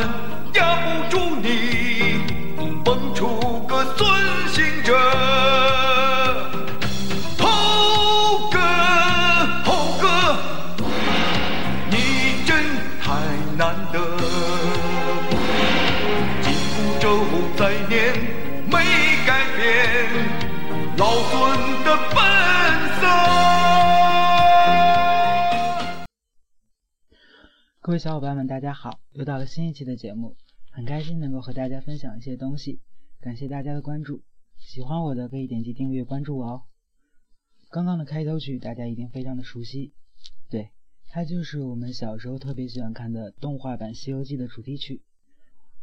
Quando 各位小伙伴们，大家好！又到了新一期的节目，很开心能够和大家分享一些东西，感谢大家的关注。喜欢我的可以点击订阅关注我哦。刚刚的开头曲大家一定非常的熟悉，对，它就是我们小时候特别喜欢看的动画版《西游记》的主题曲。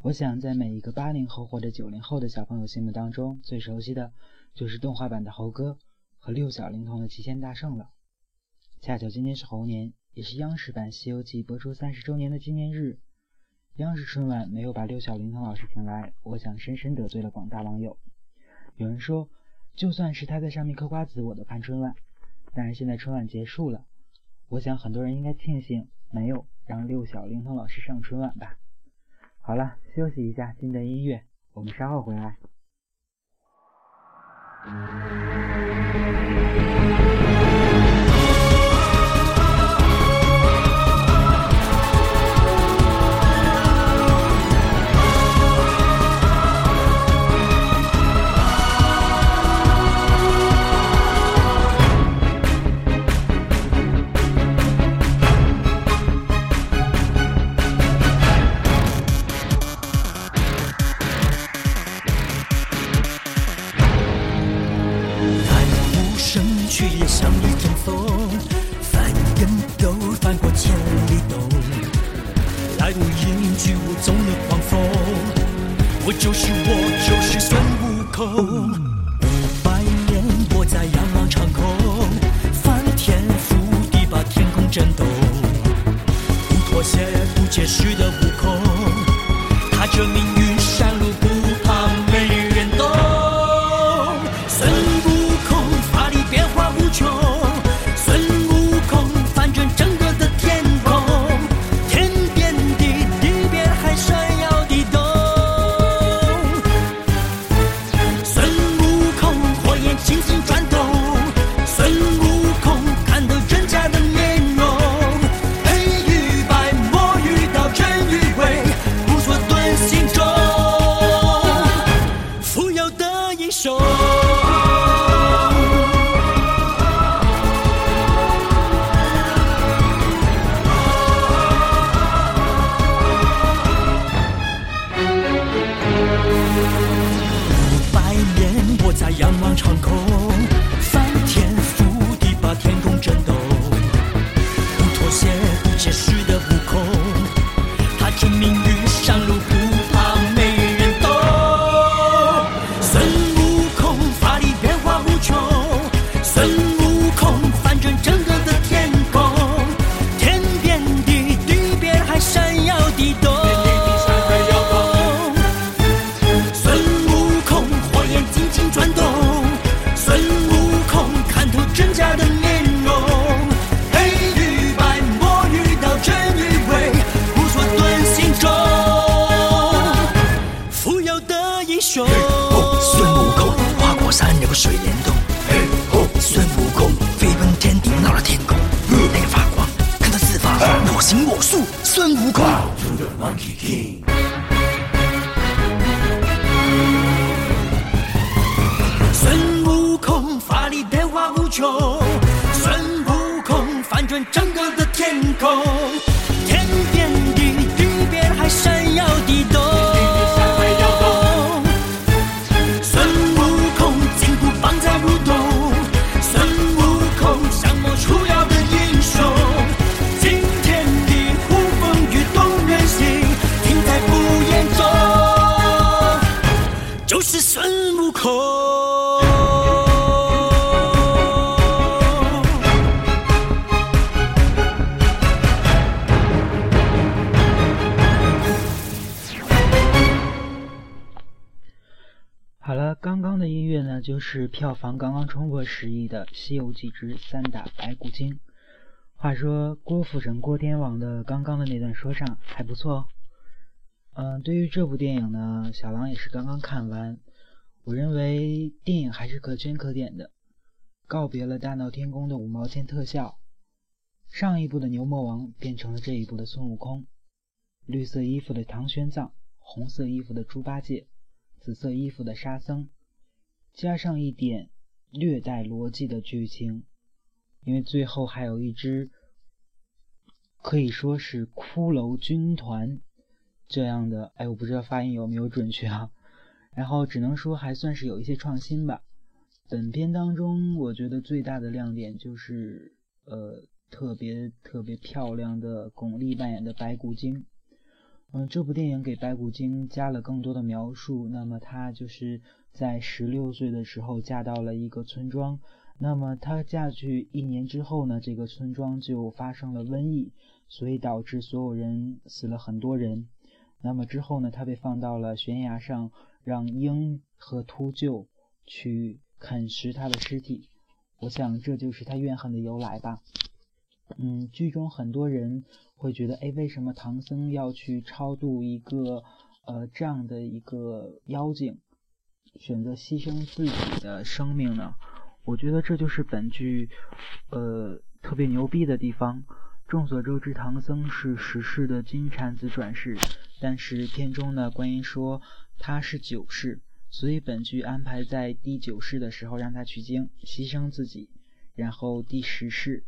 我想在每一个八零后或者九零后的小朋友心目当中，最熟悉的就是动画版的猴哥和六小龄童的齐天大圣了。恰巧今天是猴年，也是央视版《西游记》播出三十周年的纪念日。央视春晚没有把六小龄童老师请来，我想深深得罪了广大网友。有人说。就算是他在上面嗑瓜子，我都看春晚。但是现在春晚结束了，我想很多人应该庆幸没有让六小龄童老师上春晚吧。好了，休息一下，进段音乐，我们稍后回来。不妥协、不解释的悟空，他证明。孙音乐呢就是票房刚刚冲破十亿的《西游记之三打白骨精》。话说郭富城、郭天王的刚刚的那段说唱还不错哦。嗯，对于这部电影呢，小狼也是刚刚看完。我认为电影还是可圈可点的。告别了大闹天宫的五毛钱特效，上一部的牛魔王变成了这一部的孙悟空。绿色衣服的唐玄奘，红色衣服的猪八戒，紫色衣服的沙僧。加上一点略带逻辑的剧情，因为最后还有一支可以说是骷髅军团这样的，哎，我不知道发音有没有准确啊。然后只能说还算是有一些创新吧。本片当中，我觉得最大的亮点就是呃特别特别漂亮的巩俐扮演的白骨精。嗯，这部电影给白骨精加了更多的描述。那么她就是在十六岁的时候嫁到了一个村庄。那么她嫁去一年之后呢，这个村庄就发生了瘟疫，所以导致所有人死了很多人。那么之后呢，她被放到了悬崖上，让鹰和秃鹫去啃食她的尸体。我想这就是她怨恨的由来吧。嗯，剧中很多人会觉得，哎，为什么唐僧要去超度一个呃这样的一个妖精，选择牺牲自己的生命呢？我觉得这就是本剧呃特别牛逼的地方。众所周知，唐僧是十世的金蝉子转世，但是片中呢，观音说他是九世，所以本剧安排在第九世的时候让他取经牺牲自己，然后第十世。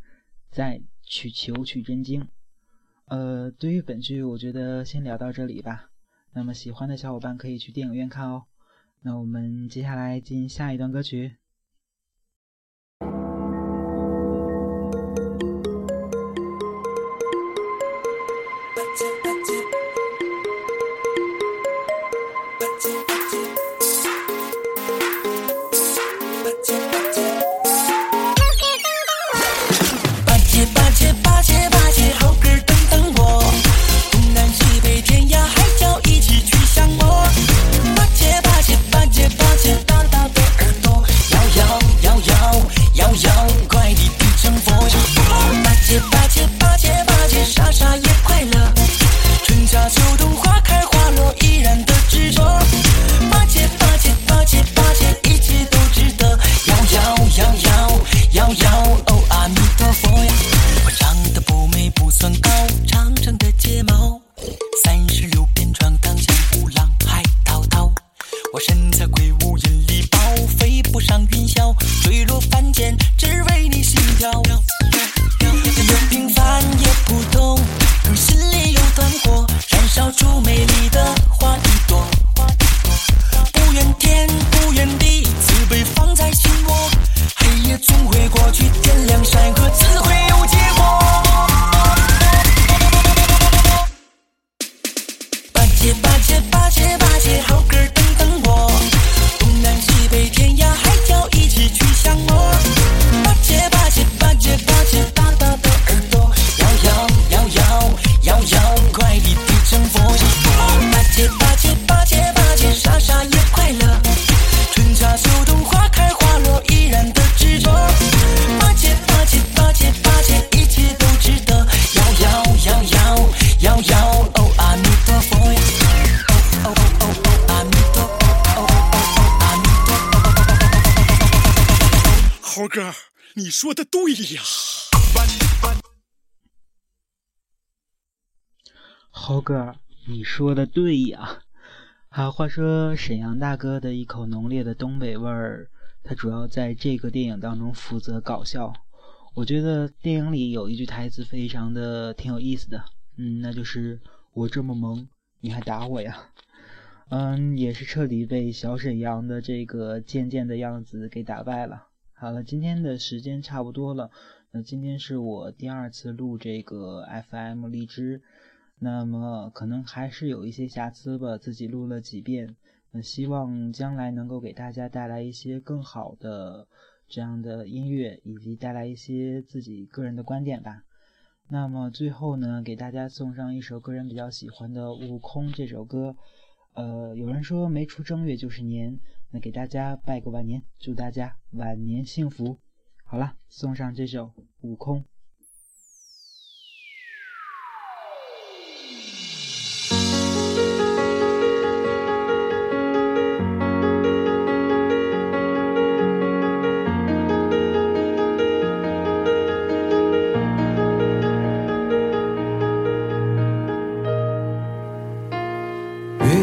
再去求取真经。呃，对于本剧，我觉得先聊到这里吧。那么喜欢的小伙伴可以去电影院看哦。那我们接下来进行下一段歌曲。说的对呀，猴哥，你说的对呀。好，话说沈阳大哥的一口浓烈的东北味儿，他主要在这个电影当中负责搞笑。我觉得电影里有一句台词非常的挺有意思的，嗯，那就是我这么萌，你还打我呀？嗯，也是彻底被小沈阳的这个贱贱的样子给打败了。好了，今天的时间差不多了。那今天是我第二次录这个 FM 荔枝，那么可能还是有一些瑕疵吧，自己录了几遍。那希望将来能够给大家带来一些更好的这样的音乐，以及带来一些自己个人的观点吧。那么最后呢，给大家送上一首个人比较喜欢的《悟空》这首歌。呃，有人说没出正月就是年。那给大家拜个晚年，祝大家晚年幸福。好了，送上这首《悟空》。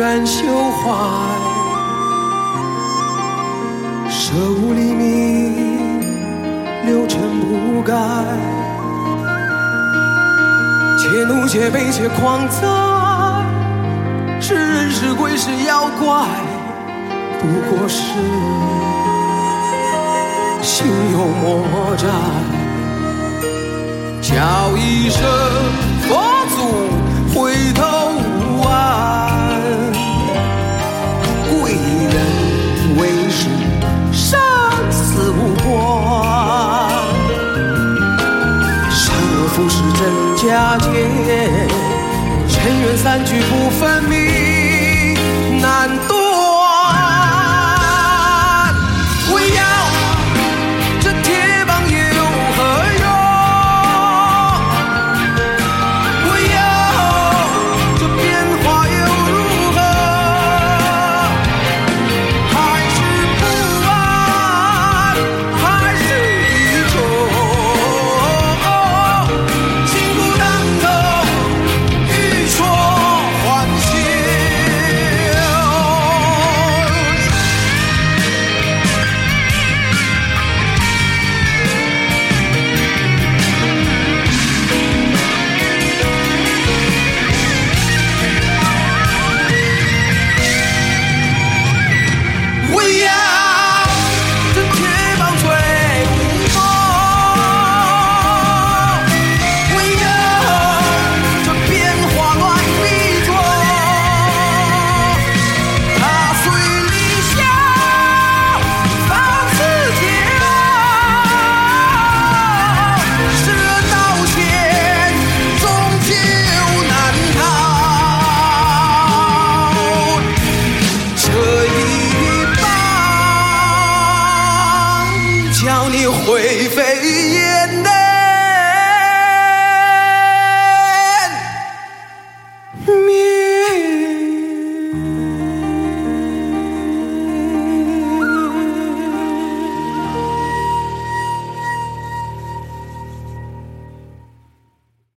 恩怨休怀，舍吾黎明，六尘不改。且怒且悲且狂哉，是人是鬼是妖怪，不过是心有魔债。叫一声佛祖佳节，尘缘散聚不分明，难会飞。